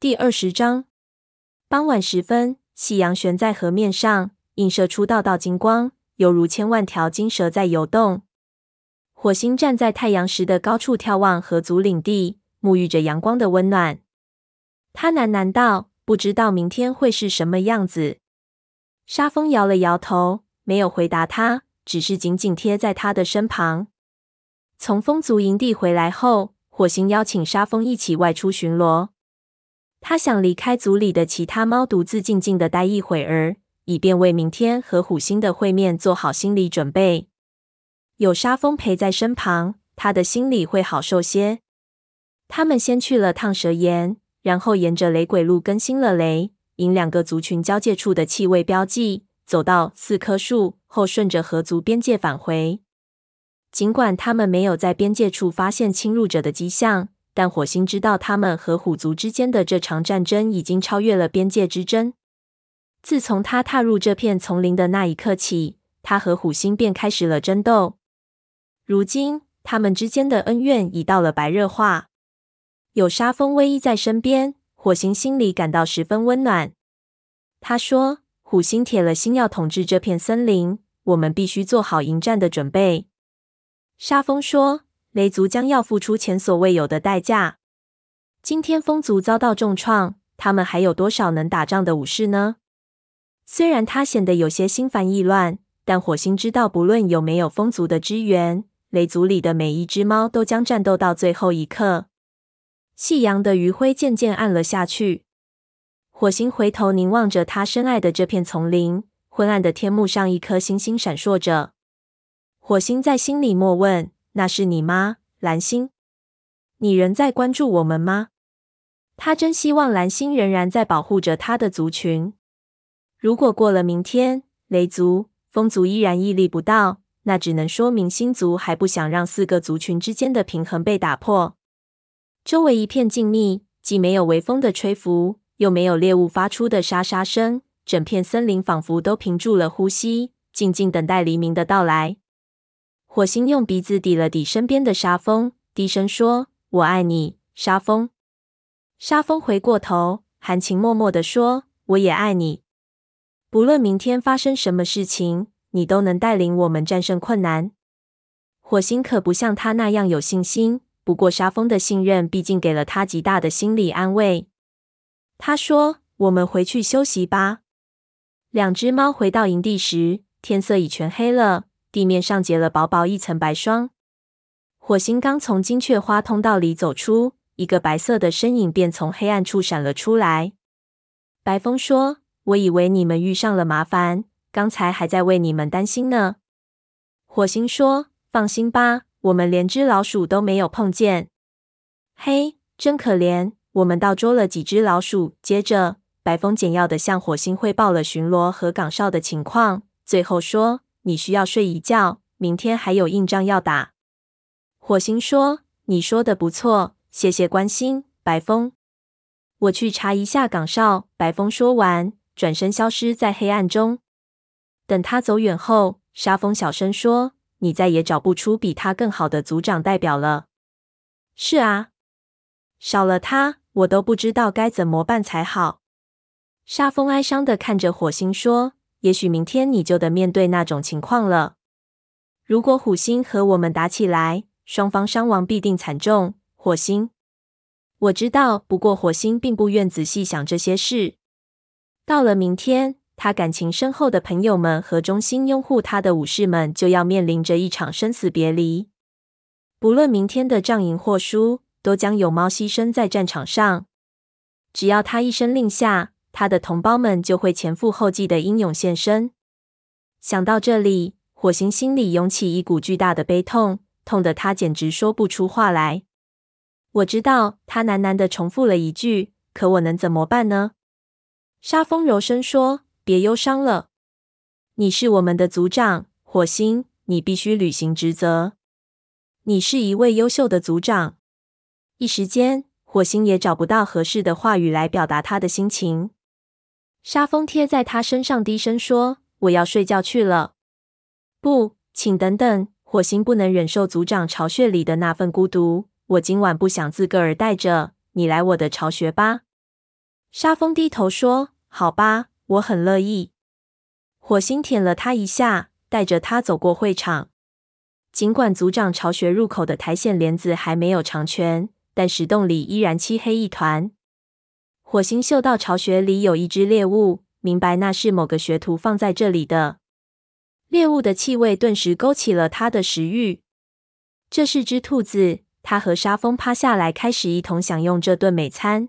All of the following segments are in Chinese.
第二十章，傍晚时分，夕阳悬在河面上，映射出道道金光，犹如千万条金蛇在游动。火星站在太阳石的高处眺望河族领地，沐浴着阳光的温暖。他喃喃道：“不知道明天会是什么样子。”沙风摇了摇头，没有回答他，只是紧紧贴在他的身旁。从风族营地回来后，火星邀请沙风一起外出巡逻。他想离开族里的其他猫，独自静静的待一会儿，以便为明天和虎星的会面做好心理准备。有沙风陪在身旁，他的心里会好受些。他们先去了趟蛇岩，然后沿着雷鬼路更新了雷引两个族群交界处的气味标记，走到四棵树后，顺着河族边界返回。尽管他们没有在边界处发现侵入者的迹象，但火星知道他们和虎族之间的这场战争已经超越了边界之争。自从他踏入这片丛林的那一刻起，他和虎星便开始了争斗。如今，他们之间的恩怨已到了白热化。有沙风偎依在身边，火星心里感到十分温暖。他说：“虎星铁了心要统治这片森林，我们必须做好迎战的准备。”沙风说：“雷族将要付出前所未有的代价。今天风族遭到重创，他们还有多少能打仗的武士呢？”虽然他显得有些心烦意乱，但火星知道，不论有没有风族的支援。雷族里的每一只猫都将战斗到最后一刻。夕阳的余晖渐渐暗了下去，火星回头凝望着他深爱的这片丛林。昏暗的天幕上，一颗星星闪烁着。火星在心里默问：“那是你吗，蓝星？你仍在关注我们吗？”他真希望蓝星仍然在保护着他的族群。如果过了明天，雷族、风族依然屹立不倒。那只能说明星族还不想让四个族群之间的平衡被打破。周围一片静谧，既没有微风的吹拂，又没有猎物发出的沙沙声，整片森林仿佛都屏住了呼吸，静静等待黎明的到来。火星用鼻子抵了抵身边的沙风，低声说：“我爱你，沙风。”沙风回过头，含情脉脉地说：“我也爱你。不论明天发生什么事情。”你都能带领我们战胜困难。火星可不像他那样有信心，不过沙风的信任毕竟给了他极大的心理安慰。他说：“我们回去休息吧。”两只猫回到营地时，天色已全黑了，地面上结了薄薄一层白霜。火星刚从金雀花通道里走出，一个白色的身影便从黑暗处闪了出来。白风说：“我以为你们遇上了麻烦。”刚才还在为你们担心呢。火星说：“放心吧，我们连只老鼠都没有碰见。”嘿，真可怜，我们倒捉了几只老鼠。接着，白风简要的向火星汇报了巡逻和岗哨的情况，最后说：“你需要睡一觉，明天还有硬仗要打。”火星说：“你说的不错，谢谢关心，白风。我去查一下岗哨。”白风说完，转身消失在黑暗中。等他走远后，沙风小声说：“你再也找不出比他更好的组长代表了。”“是啊，少了他，我都不知道该怎么办才好。”沙风哀伤地看着火星说：“也许明天你就得面对那种情况了。如果虎星和我们打起来，双方伤亡必定惨重。”火星，我知道，不过火星并不愿仔细想这些事。到了明天。他感情深厚的朋友们和忠心拥护他的武士们就要面临着一场生死别离。不论明天的仗赢或输，都将有猫牺牲在战场上。只要他一声令下，他的同胞们就会前赴后继的英勇献身。想到这里，火星心里涌起一股巨大的悲痛，痛得他简直说不出话来。我知道，他喃喃的重复了一句：“可我能怎么办呢？”沙风柔声说。别忧伤了，你是我们的族长，火星，你必须履行职责。你是一位优秀的族长。一时间，火星也找不到合适的话语来表达他的心情。沙风贴在他身上，低声说：“我要睡觉去了。”不，请等等，火星不能忍受族长巢穴里的那份孤独。我今晚不想自个儿待着，你来我的巢穴吧。沙风低头说：“好吧，我很乐意。”火星舔了他一下，带着他走过会场。尽管族长巢穴入口的苔藓帘子还没有长全，但石洞里依然漆黑一团。火星嗅到巢穴里有一只猎物，明白那是某个学徒放在这里的。猎物的气味顿时勾起了他的食欲。这是只兔子。他和沙风趴下来，开始一同享用这顿美餐。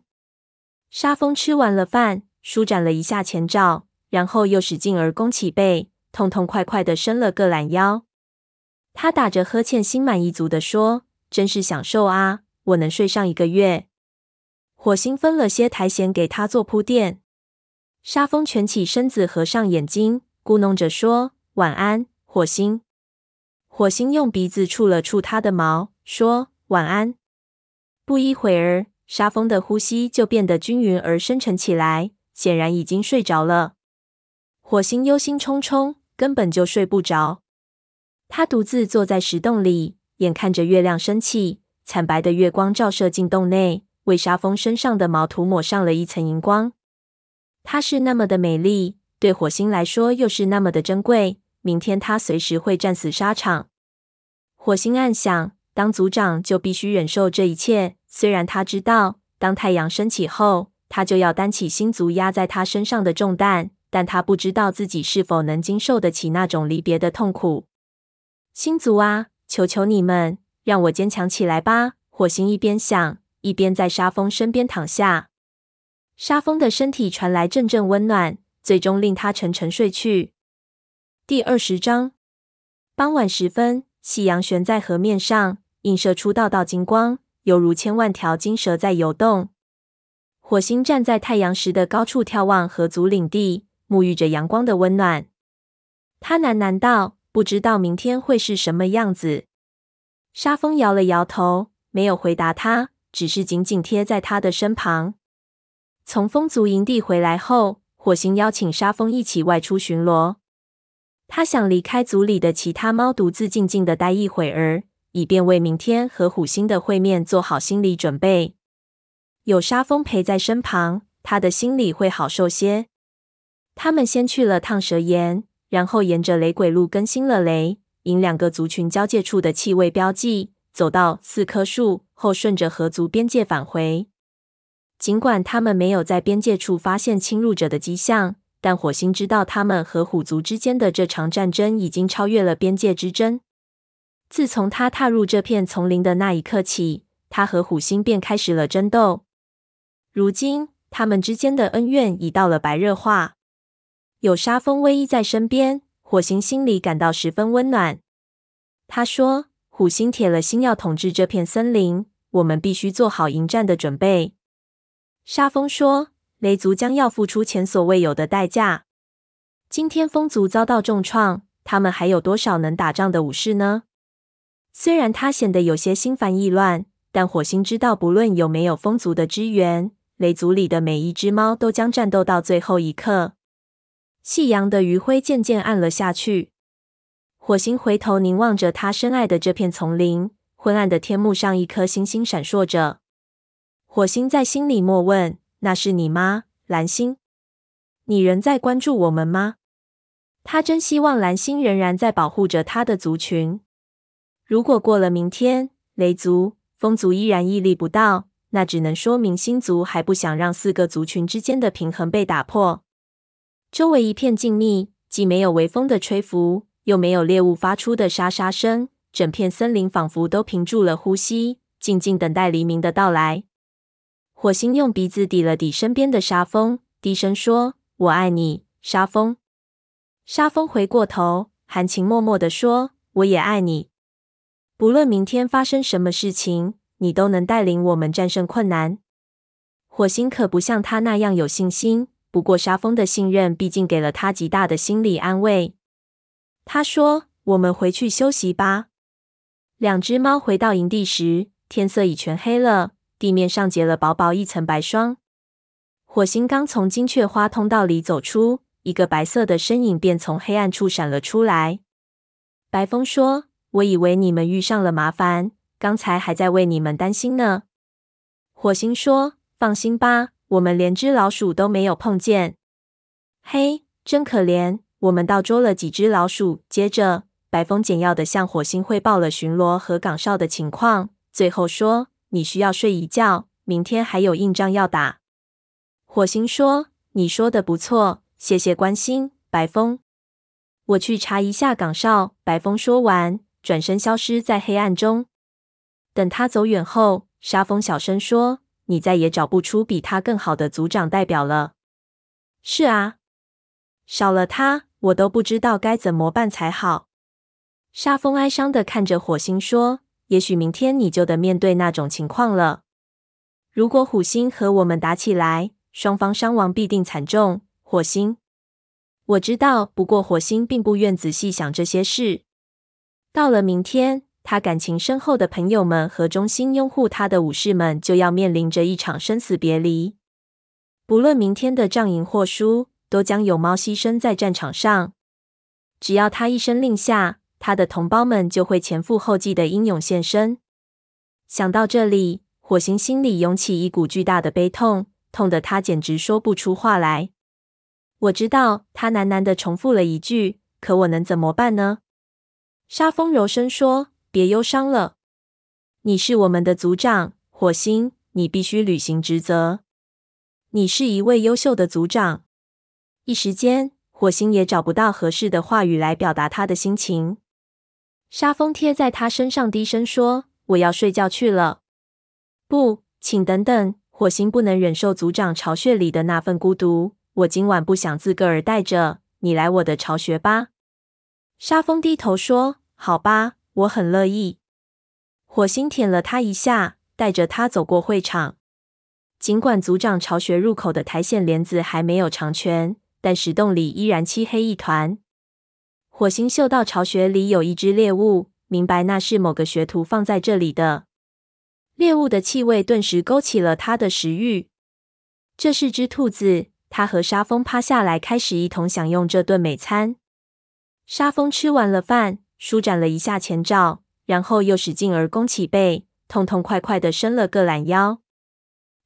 沙风吃完了饭，舒展了一下前爪，然后又使劲儿弓起背，痛痛快快地伸了个懒腰。他打着呵欠，心满意足地说：“真是享受啊！我能睡上一个月。”火星分了些苔藓给他做铺垫。沙风蜷起身子，合上眼睛，咕哝着说：“晚安，火星。”火星用鼻子触了触他的毛，说。晚安。不一会儿，沙风的呼吸就变得均匀而深沉起来，显然已经睡着了。火星忧心忡忡，根本就睡不着。他独自坐在石洞里，眼看着月亮升起，惨白的月光照射进洞内，为沙风身上的毛涂抹上了一层荧光。她是那么的美丽，对火星来说又是那么的珍贵。明天他随时会战死沙场。火星暗想。当族长就必须忍受这一切。虽然他知道，当太阳升起后，他就要担起星族压在他身上的重担，但他不知道自己是否能经受得起那种离别的痛苦。星族啊，求求你们，让我坚强起来吧！火星一边想，一边在沙风身边躺下。沙风的身体传来阵阵温暖，最终令他沉沉睡去。第二十章，傍晚时分。夕阳悬在河面上，映射出道道金光，犹如千万条金蛇在游动。火星站在太阳石的高处眺望河族领地，沐浴着阳光的温暖。他喃喃道：“不知道明天会是什么样子。”沙风摇了摇头，没有回答他，只是紧紧贴在他的身旁。从风族营地回来后，火星邀请沙风一起外出巡逻。他想离开族里的其他猫，独自静静的待一会儿，以便为明天和虎星的会面做好心理准备。有沙风陪在身旁，他的心里会好受些。他们先去了趟蛇岩，然后沿着雷鬼路更新了雷引两个族群交界处的气味标记，走到四棵树后，顺着河族边界返回。尽管他们没有在边界处发现侵入者的迹象。但火星知道，他们和虎族之间的这场战争已经超越了边界之争。自从他踏入这片丛林的那一刻起，他和虎星便开始了争斗。如今，他们之间的恩怨已到了白热化。有沙风偎依在身边，火星心里感到十分温暖。他说：“虎星铁了心要统治这片森林，我们必须做好迎战的准备。”沙风说。雷族将要付出前所未有的代价。今天风族遭到重创，他们还有多少能打仗的武士呢？虽然他显得有些心烦意乱，但火星知道，不论有没有风族的支援，雷族里的每一只猫都将战斗到最后一刻。夕阳的余晖渐渐暗了下去，火星回头凝望着他深爱的这片丛林，昏暗的天幕上一颗星星闪烁着。火星在心里默问。那是你吗，蓝星？你仍在关注我们吗？他真希望蓝星仍然在保护着他的族群。如果过了明天，雷族、风族依然屹立不倒，那只能说明星族还不想让四个族群之间的平衡被打破。周围一片静谧，既没有微风的吹拂，又没有猎物发出的沙沙声，整片森林仿佛都屏住了呼吸，静静等待黎明的到来。火星用鼻子抵了抵身边的沙风，低声说：“我爱你，沙风。”沙风回过头，含情脉脉地说：“我也爱你。不论明天发生什么事情，你都能带领我们战胜困难。”火星可不像他那样有信心，不过沙风的信任毕竟给了他极大的心理安慰。他说：“我们回去休息吧。”两只猫回到营地时，天色已全黑了。地面上结了薄薄一层白霜。火星刚从金雀花通道里走出，一个白色的身影便从黑暗处闪了出来。白风说：“我以为你们遇上了麻烦，刚才还在为你们担心呢。”火星说：“放心吧，我们连只老鼠都没有碰见。嘿，真可怜！我们倒捉了几只老鼠。接着，白风简要地向火星汇报了巡逻和岗哨的情况，最后说：“你需要睡一觉，明天还有硬仗要打。”火星说：“你说的不错，谢谢关心，白风。我去查一下岗哨。”白风说完，转身消失在黑暗中。等他走远后，沙风小声说：“你再也找不出比他更好的组长代表了。”“是啊，少了他，我都不知道该怎么办才好。”沙风哀伤地看着火星说：“也许明天你就得面对那种情况了。如果虎星和我们打起来，双方伤亡必定惨重。”火星，我知道，不过火星并不愿仔细想这些事。到了明天，他感情深厚的朋友们和忠心拥护他的武士们就要面临着一场生死别离。不论明天的仗赢或输，都将有猫牺牲在战场上。只要他一声令下，他的同胞们就会前赴后继的英勇献身。想到这里，火星心里涌起一股巨大的悲痛，痛得他简直说不出话来。我知道，他喃喃的重复了一句：“可我能怎么办呢？”沙风柔声说：“别忧伤了，你是我们的族长，火星，你必须履行职责。你是一位优秀的族长。”一时间，火星也找不到合适的话语来表达他的心情。沙风贴在他身上，低声说：“我要睡觉去了。”不，请等等。火星不能忍受组长巢穴里的那份孤独。我今晚不想自个儿待着，你来我的巢穴吧。沙风低头说：“好吧，我很乐意。”火星舔了他一下，带着他走过会场。尽管组长巢穴入口的苔藓帘子还没有长全，但石洞里依然漆黑一团。火星嗅到巢穴里有一只猎物，明白那是某个学徒放在这里的。猎物的气味顿时勾起了他的食欲。这是只兔子。他和沙风趴下来，开始一同享用这顿美餐。沙风吃完了饭，舒展了一下前爪，然后又使劲儿弓起背，痛痛快快地伸了个懒腰。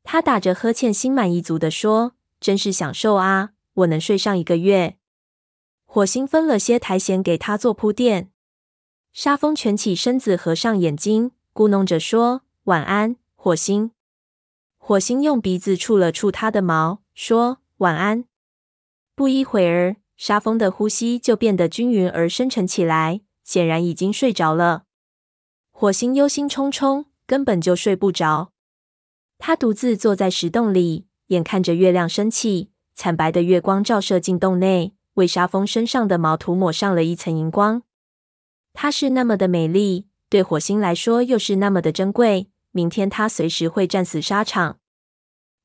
他打着呵欠，心满意足地说：“真是享受啊！我能睡上一个月。”火星分了些苔藓给他做铺垫。沙风蜷起身子，合上眼睛，咕哝着说：“晚安，火星。”火星用鼻子触了触他的毛，说：“晚安。”不一会儿，沙风的呼吸就变得均匀而深沉起来，显然已经睡着了。火星忧心忡忡，根本就睡不着。他独自坐在石洞里，眼看着月亮升起，惨白的月光照射进洞内。为沙风身上的毛涂抹上了一层荧光。她是那么的美丽，对火星来说又是那么的珍贵。明天他随时会战死沙场。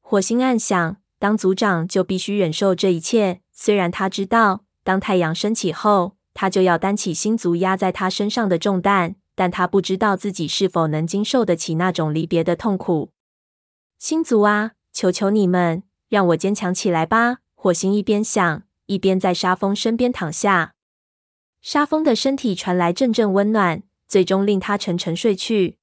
火星暗想：当组长就必须忍受这一切。虽然他知道，当太阳升起后，他就要担起星族压在他身上的重担，但他不知道自己是否能经受得起那种离别的痛苦。星族啊，求求你们，让我坚强起来吧！火星一边想。一边在沙风身边躺下，沙风的身体传来阵阵温暖，最终令他沉沉睡去。